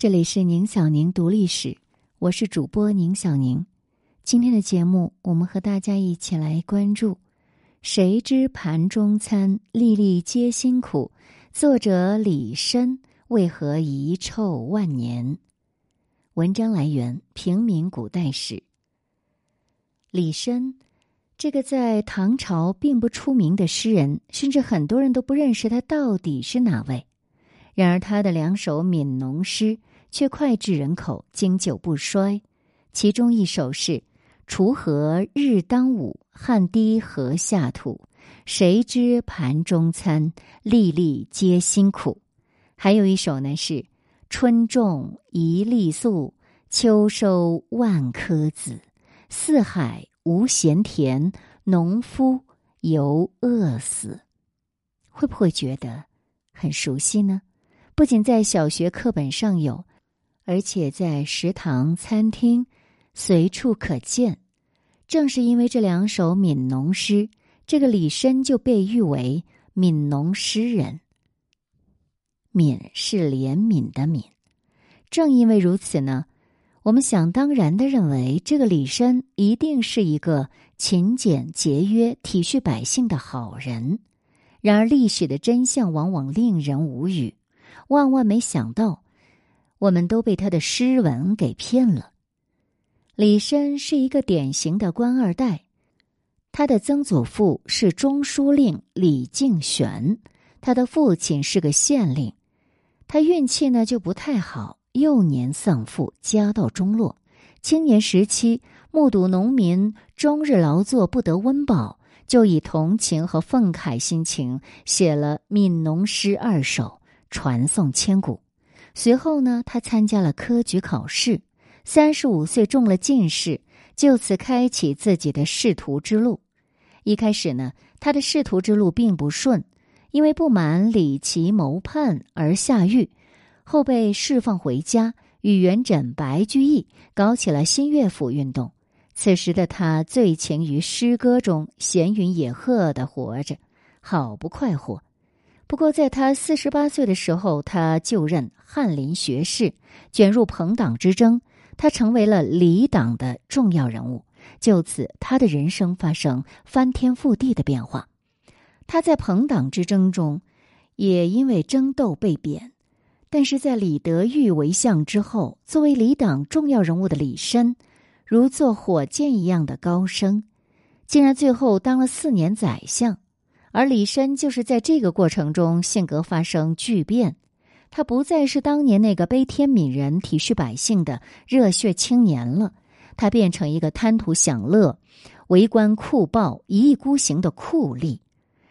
这里是宁小宁读历史，我是主播宁小宁。今天的节目，我们和大家一起来关注：谁知盘中餐，粒粒皆辛苦。作者李绅为何遗臭万年？文章来源《平民古代史》。李绅，这个在唐朝并不出名的诗人，甚至很多人都不认识他到底是哪位。然而，他的两首悯农诗。却脍炙人口，经久不衰。其中一首是“锄禾日当午，汗滴禾下土。谁知盘中餐，粒粒皆辛苦。”还有一首呢是“春种一粒粟，秋收万颗子。四海无闲田，农夫犹饿死。”会不会觉得很熟悉呢？不仅在小学课本上有。而且在食堂、餐厅随处可见。正是因为这两首悯农诗，这个李绅就被誉为悯农诗人。悯是怜悯的悯。正因为如此呢，我们想当然的认为，这个李绅一定是一个勤俭节约、体恤百姓的好人。然而，历史的真相往往令人无语。万万没想到。我们都被他的诗文给骗了。李绅是一个典型的官二代，他的曾祖父是中书令李敬玄，他的父亲是个县令，他运气呢就不太好，幼年丧父，家道中落。青年时期目睹农民终日劳作不得温饱，就以同情和愤慨心情写了《悯农诗》二首，传颂千古。随后呢，他参加了科举考试，三十五岁中了进士，就此开启自己的仕途之路。一开始呢，他的仕途之路并不顺，因为不满李琦谋叛而下狱，后被释放回家，与元稹、白居易搞起了新乐府运动。此时的他醉情于诗歌中，闲云野鹤的活着，好不快活。不过，在他四十八岁的时候，他就任翰林学士，卷入朋党之争，他成为了李党的重要人物。就此，他的人生发生翻天覆地的变化。他在朋党之争中，也因为争斗被贬。但是在李德裕为相之后，作为李党重要人物的李绅，如坐火箭一样的高升，竟然最后当了四年宰相。而李绅就是在这个过程中性格发生巨变，他不再是当年那个悲天悯人、体恤百姓的热血青年了，他变成一个贪图享乐、为官酷暴、一意孤行的酷吏。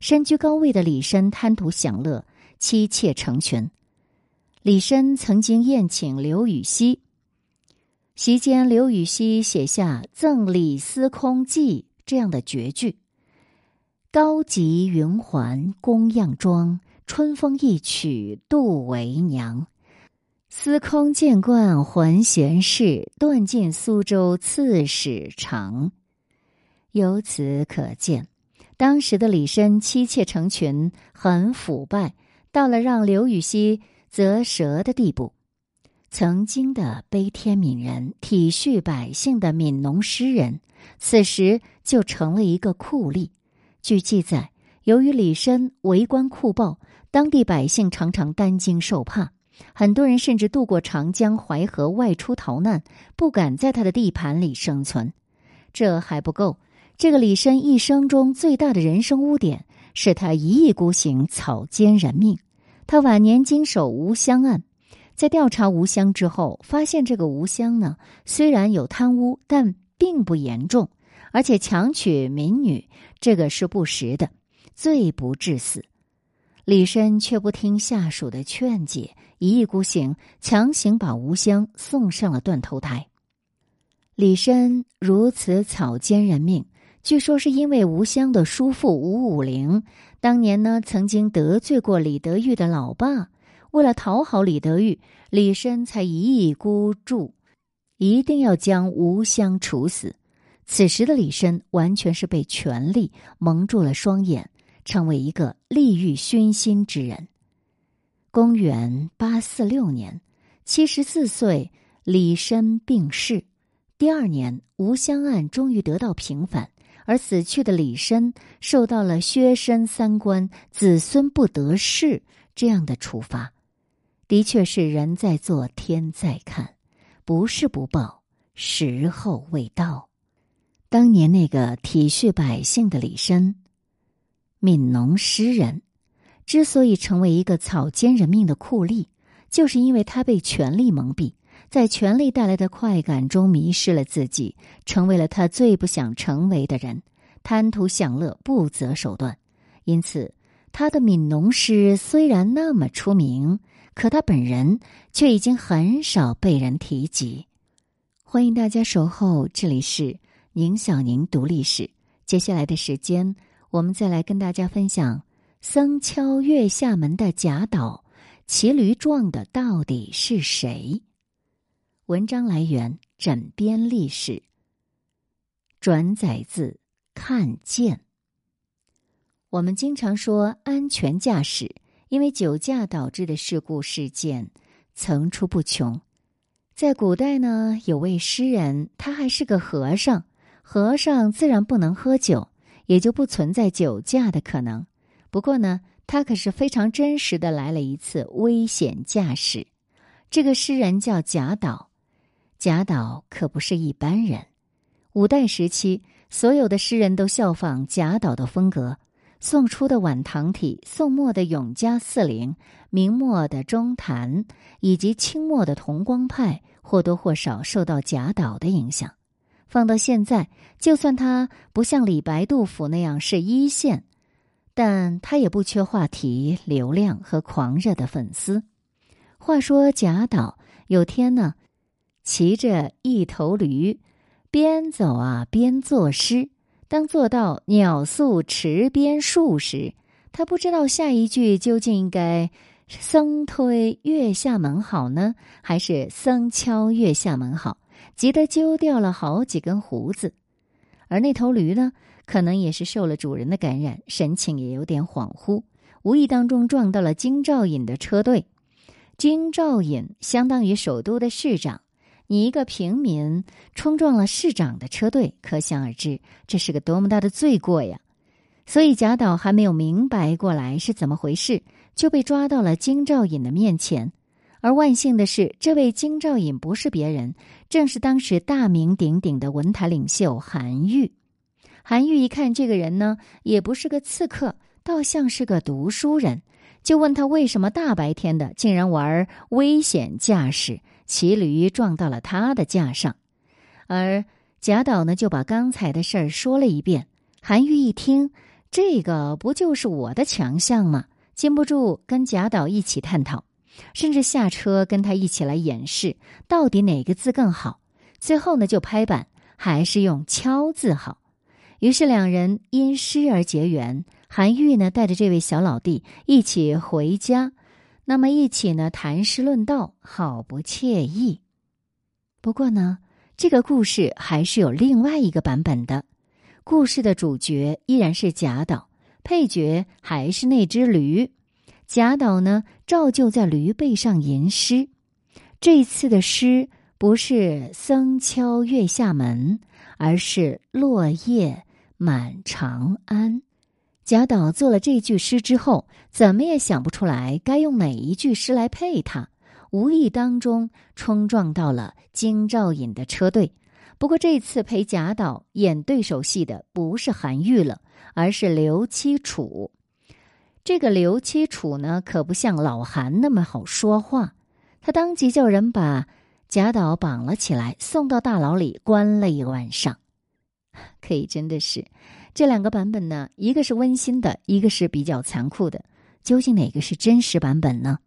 身居高位的李绅贪图享乐，妻妾成群。李绅曾经宴请刘禹锡，席间刘禹锡写下《赠李司空记》这样的绝句。高级云环宫样妆，春风一曲度为娘。司空见惯还闲事，断尽苏州刺史长。由此可见，当时的李绅妻妾成群，很腐败，到了让刘禹锡啧舌的地步。曾经的悲天悯人、体恤百姓的悯农诗人，此时就成了一个酷吏。据记载，由于李绅为官酷暴，当地百姓常常担惊受怕，很多人甚至渡过长江、淮河外出逃难，不敢在他的地盘里生存。这还不够，这个李绅一生中最大的人生污点是他一意孤行、草菅人命。他晚年经手吴襄案，在调查吴襄之后，发现这个吴襄呢，虽然有贪污，但并不严重。而且强娶民女，这个是不实的，罪不至死。李绅却不听下属的劝解，一意孤行，强行把吴襄送上了断头台。李绅如此草菅人命，据说是因为吴襄的叔父吴武陵当年呢曾经得罪过李德裕的老爸，为了讨好李德裕，李绅才一意孤注，一定要将吴襄处死。此时的李绅完全是被权力蒙住了双眼，成为一个利欲熏心之人。公元八四六年，七十四岁，李绅病逝。第二年，吴襄案终于得到平反，而死去的李绅受到了削身三官、子孙不得势这样的处罚。的确是人在做，天在看，不是不报，时候未到。当年那个体恤百姓的李绅，悯农诗人，之所以成为一个草菅人命的酷吏，就是因为他被权力蒙蔽。在权力带来的快感中迷失了自己，成为了他最不想成为的人，贪图享乐，不择手段。因此，他的悯农诗虽然那么出名，可他本人却已经很少被人提及。欢迎大家守候，这里是宁小宁读历史。接下来的时间，我们再来跟大家分享：僧敲月下门的贾岛，骑驴撞的到底是谁？文章来源：枕边历史。转载自看见。我们经常说安全驾驶，因为酒驾导致的事故事件层出不穷。在古代呢，有位诗人，他还是个和尚，和尚自然不能喝酒，也就不存在酒驾的可能。不过呢，他可是非常真实的来了一次危险驾驶。这个诗人叫贾岛。贾岛可不是一般人。五代时期，所有的诗人都效仿贾岛的风格。宋初的晚唐体、宋末的永嘉四陵、明末的中谭，以及清末的同光派，或多或少受到贾岛的影响。放到现在，就算他不像李白、杜甫那样是一线，但他也不缺话题、流量和狂热的粉丝。话说贾岛有天呢。骑着一头驴，边走啊边作诗。当做到“鸟宿池边树”时，他不知道下一句究竟应该“僧推月下门”好呢，还是“僧敲月下门”好，急得揪掉了好几根胡子。而那头驴呢，可能也是受了主人的感染，神情也有点恍惚，无意当中撞到了京兆尹的车队。京兆尹相当于首都的市长。你一个平民冲撞了市长的车队，可想而知，这是个多么大的罪过呀！所以贾岛还没有明白过来是怎么回事，就被抓到了京兆尹的面前。而万幸的是，这位京兆尹不是别人，正是当时大名鼎鼎的文坛领袖韩愈。韩愈一看这个人呢，也不是个刺客，倒像是个读书人，就问他为什么大白天的竟然玩危险驾驶。骑驴撞到了他的架上，而贾岛呢就把刚才的事儿说了一遍。韩愈一听，这个不就是我的强项吗？禁不住跟贾岛一起探讨，甚至下车跟他一起来演示，到底哪个字更好。最后呢，就拍板，还是用“敲”字好。于是两人因诗而结缘。韩愈呢带着这位小老弟一起回家。那么一起呢谈诗论道，好不惬意。不过呢，这个故事还是有另外一个版本的。故事的主角依然是贾岛，配角还是那只驴。贾岛呢，照旧在驴背上吟诗。这次的诗不是“僧敲月下门”，而是“落叶满长安”。贾岛做了这句诗之后，怎么也想不出来该用哪一句诗来配它。无意当中冲撞到了京兆尹的车队。不过这次陪贾岛演对手戏的不是韩愈了，而是刘七楚。这个刘七楚呢，可不像老韩那么好说话。他当即叫人把贾岛绑了起来，送到大牢里关了一晚上。可以真的是。这两个版本呢，一个是温馨的，一个是比较残酷的。究竟哪个是真实版本呢？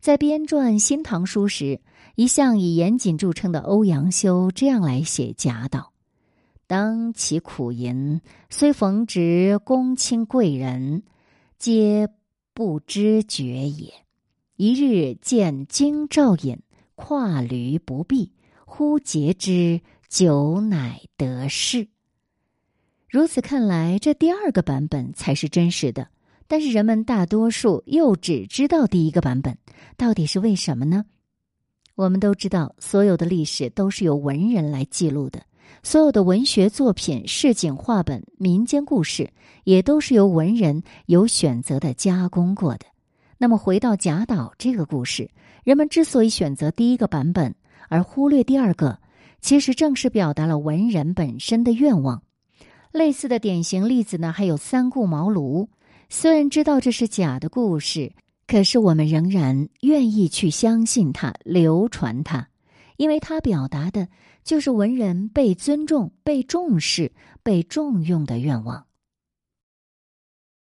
在编撰《新唐书》时，一向以严谨著称的欧阳修这样来写贾岛：“当其苦吟，虽逢值公卿贵人，皆不知觉也。一日见京兆尹跨驴不避，忽诘之，酒乃得势。”如此看来，这第二个版本才是真实的。但是人们大多数又只知道第一个版本，到底是为什么呢？我们都知道，所有的历史都是由文人来记录的，所有的文学作品、市井话本、民间故事，也都是由文人有选择的加工过的。那么，回到贾岛这个故事，人们之所以选择第一个版本而忽略第二个，其实正是表达了文人本身的愿望。类似的典型例子呢，还有三顾茅庐。虽然知道这是假的故事。可是我们仍然愿意去相信它、流传它，因为它表达的就是文人被尊重、被重视、被重用的愿望。